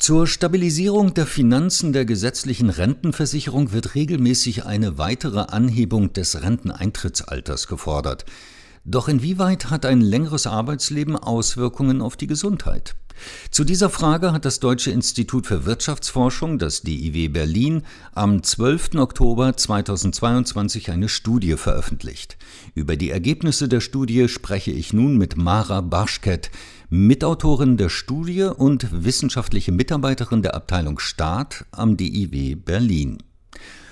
Zur Stabilisierung der Finanzen der gesetzlichen Rentenversicherung wird regelmäßig eine weitere Anhebung des Renteneintrittsalters gefordert. Doch inwieweit hat ein längeres Arbeitsleben Auswirkungen auf die Gesundheit? Zu dieser Frage hat das Deutsche Institut für Wirtschaftsforschung, das DIW Berlin, am 12. Oktober 2022 eine Studie veröffentlicht. Über die Ergebnisse der Studie spreche ich nun mit Mara Barschket, Mitautorin der Studie und wissenschaftliche Mitarbeiterin der Abteilung Staat am DIW Berlin.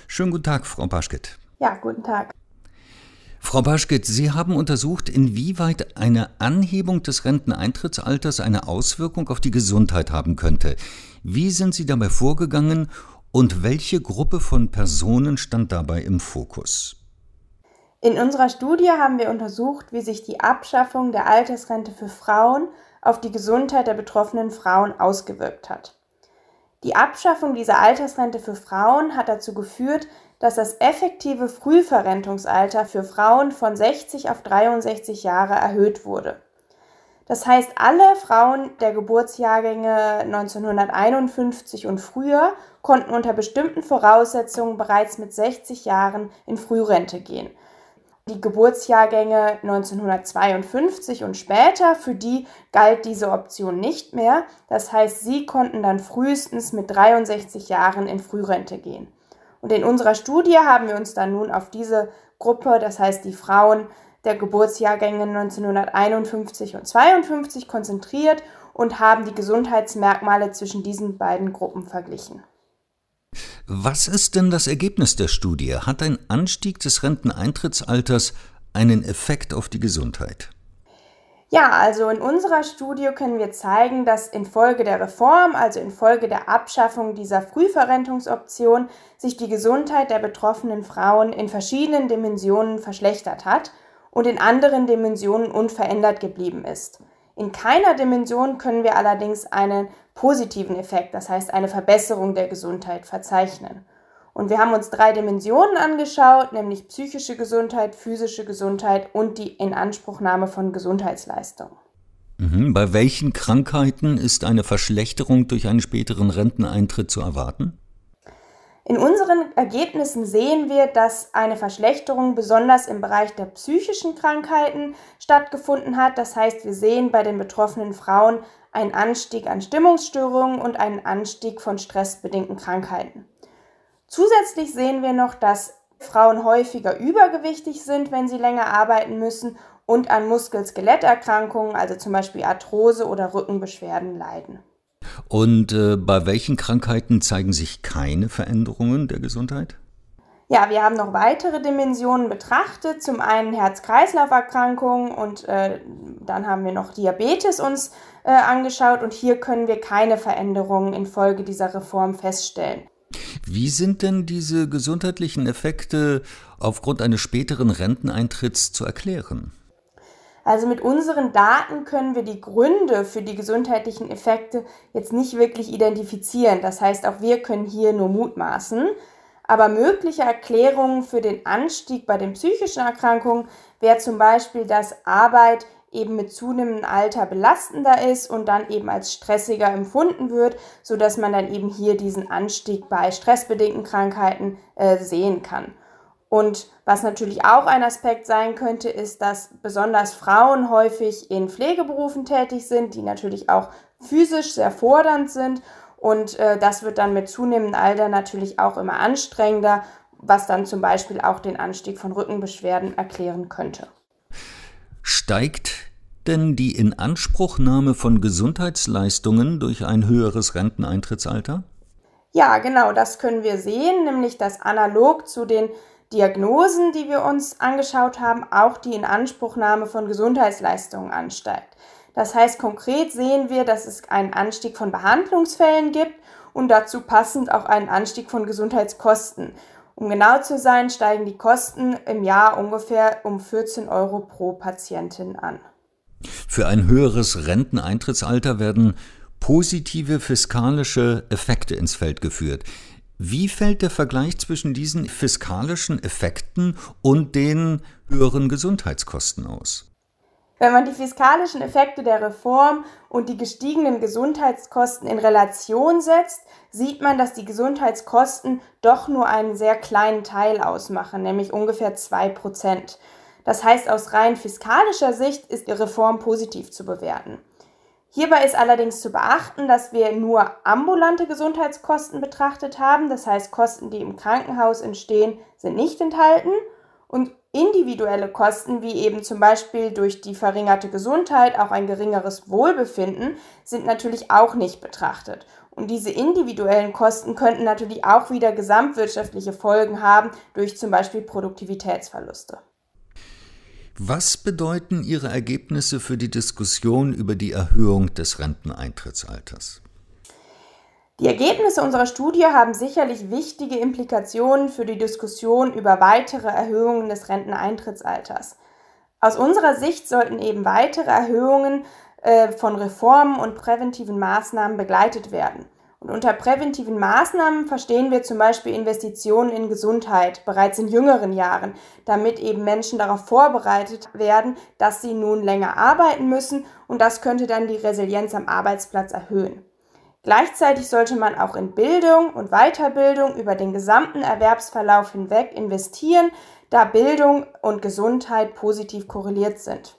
Schönen guten Tag, Frau Baschket. Ja, guten Tag. Frau Baschket, Sie haben untersucht, inwieweit eine Anhebung des Renteneintrittsalters eine Auswirkung auf die Gesundheit haben könnte. Wie sind Sie dabei vorgegangen und welche Gruppe von Personen stand dabei im Fokus? In unserer Studie haben wir untersucht, wie sich die Abschaffung der Altersrente für Frauen auf die Gesundheit der betroffenen Frauen ausgewirkt hat. Die Abschaffung dieser Altersrente für Frauen hat dazu geführt, dass das effektive Frühverrentungsalter für Frauen von 60 auf 63 Jahre erhöht wurde. Das heißt, alle Frauen der Geburtsjahrgänge 1951 und früher konnten unter bestimmten Voraussetzungen bereits mit 60 Jahren in Frührente gehen die Geburtsjahrgänge 1952 und später, für die galt diese Option nicht mehr. Das heißt, sie konnten dann frühestens mit 63 Jahren in Frührente gehen. Und in unserer Studie haben wir uns dann nun auf diese Gruppe, das heißt die Frauen der Geburtsjahrgänge 1951 und 52 konzentriert und haben die Gesundheitsmerkmale zwischen diesen beiden Gruppen verglichen. Was ist denn das Ergebnis der Studie? Hat ein Anstieg des Renteneintrittsalters einen Effekt auf die Gesundheit? Ja, also in unserer Studie können wir zeigen, dass infolge der Reform, also infolge der Abschaffung dieser Frühverrentungsoption, sich die Gesundheit der betroffenen Frauen in verschiedenen Dimensionen verschlechtert hat und in anderen Dimensionen unverändert geblieben ist. In keiner Dimension können wir allerdings einen positiven Effekt, das heißt eine Verbesserung der Gesundheit, verzeichnen. Und wir haben uns drei Dimensionen angeschaut, nämlich psychische Gesundheit, physische Gesundheit und die Inanspruchnahme von Gesundheitsleistungen. Mhm. Bei welchen Krankheiten ist eine Verschlechterung durch einen späteren Renteneintritt zu erwarten? In unseren Ergebnissen sehen wir, dass eine Verschlechterung besonders im Bereich der psychischen Krankheiten stattgefunden hat. Das heißt, wir sehen bei den betroffenen Frauen einen Anstieg an Stimmungsstörungen und einen Anstieg von stressbedingten Krankheiten. Zusätzlich sehen wir noch, dass Frauen häufiger übergewichtig sind, wenn sie länger arbeiten müssen und an Muskel-Skeletterkrankungen, also zum Beispiel Arthrose oder Rückenbeschwerden leiden. Und äh, bei welchen Krankheiten zeigen sich keine Veränderungen der Gesundheit? Ja, wir haben noch weitere Dimensionen betrachtet. Zum einen Herz-Kreislauf-Erkrankungen und äh, dann haben wir noch Diabetes uns äh, angeschaut und hier können wir keine Veränderungen infolge dieser Reform feststellen. Wie sind denn diese gesundheitlichen Effekte aufgrund eines späteren Renteneintritts zu erklären? Also mit unseren Daten können wir die Gründe für die gesundheitlichen Effekte jetzt nicht wirklich identifizieren. Das heißt, auch wir können hier nur mutmaßen. Aber mögliche Erklärungen für den Anstieg bei den psychischen Erkrankungen wäre zum Beispiel, dass Arbeit eben mit zunehmendem Alter belastender ist und dann eben als stressiger empfunden wird, sodass man dann eben hier diesen Anstieg bei stressbedingten Krankheiten äh, sehen kann. Und was natürlich auch ein Aspekt sein könnte, ist, dass besonders Frauen häufig in Pflegeberufen tätig sind, die natürlich auch physisch sehr fordernd sind. Und äh, das wird dann mit zunehmendem Alter natürlich auch immer anstrengender, was dann zum Beispiel auch den Anstieg von Rückenbeschwerden erklären könnte. Steigt denn die Inanspruchnahme von Gesundheitsleistungen durch ein höheres Renteneintrittsalter? Ja, genau, das können wir sehen, nämlich dass analog zu den Diagnosen, die wir uns angeschaut haben, auch die Inanspruchnahme von Gesundheitsleistungen ansteigt. Das heißt, konkret sehen wir, dass es einen Anstieg von Behandlungsfällen gibt und dazu passend auch einen Anstieg von Gesundheitskosten. Um genau zu sein, steigen die Kosten im Jahr ungefähr um 14 Euro pro Patientin an. Für ein höheres Renteneintrittsalter werden positive fiskalische Effekte ins Feld geführt. Wie fällt der Vergleich zwischen diesen fiskalischen Effekten und den höheren Gesundheitskosten aus? Wenn man die fiskalischen Effekte der Reform und die gestiegenen Gesundheitskosten in Relation setzt, sieht man, dass die Gesundheitskosten doch nur einen sehr kleinen Teil ausmachen, nämlich ungefähr zwei Prozent. Das heißt, aus rein fiskalischer Sicht ist die Reform positiv zu bewerten. Hierbei ist allerdings zu beachten, dass wir nur ambulante Gesundheitskosten betrachtet haben, das heißt Kosten, die im Krankenhaus entstehen, sind nicht enthalten und individuelle Kosten, wie eben zum Beispiel durch die verringerte Gesundheit auch ein geringeres Wohlbefinden, sind natürlich auch nicht betrachtet. Und diese individuellen Kosten könnten natürlich auch wieder gesamtwirtschaftliche Folgen haben durch zum Beispiel Produktivitätsverluste. Was bedeuten Ihre Ergebnisse für die Diskussion über die Erhöhung des Renteneintrittsalters? Die Ergebnisse unserer Studie haben sicherlich wichtige Implikationen für die Diskussion über weitere Erhöhungen des Renteneintrittsalters. Aus unserer Sicht sollten eben weitere Erhöhungen äh, von Reformen und präventiven Maßnahmen begleitet werden. Und unter präventiven Maßnahmen verstehen wir zum Beispiel Investitionen in Gesundheit bereits in jüngeren Jahren, damit eben Menschen darauf vorbereitet werden, dass sie nun länger arbeiten müssen und das könnte dann die Resilienz am Arbeitsplatz erhöhen. Gleichzeitig sollte man auch in Bildung und Weiterbildung über den gesamten Erwerbsverlauf hinweg investieren, da Bildung und Gesundheit positiv korreliert sind.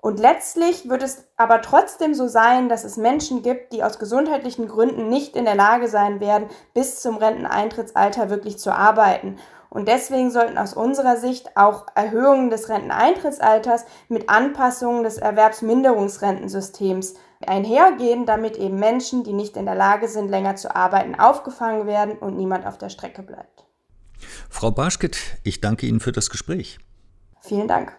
Und letztlich wird es aber trotzdem so sein, dass es Menschen gibt, die aus gesundheitlichen Gründen nicht in der Lage sein werden, bis zum Renteneintrittsalter wirklich zu arbeiten. Und deswegen sollten aus unserer Sicht auch Erhöhungen des Renteneintrittsalters mit Anpassungen des Erwerbsminderungsrentensystems einhergehen, damit eben Menschen, die nicht in der Lage sind, länger zu arbeiten, aufgefangen werden und niemand auf der Strecke bleibt. Frau Barschket, ich danke Ihnen für das Gespräch. Vielen Dank.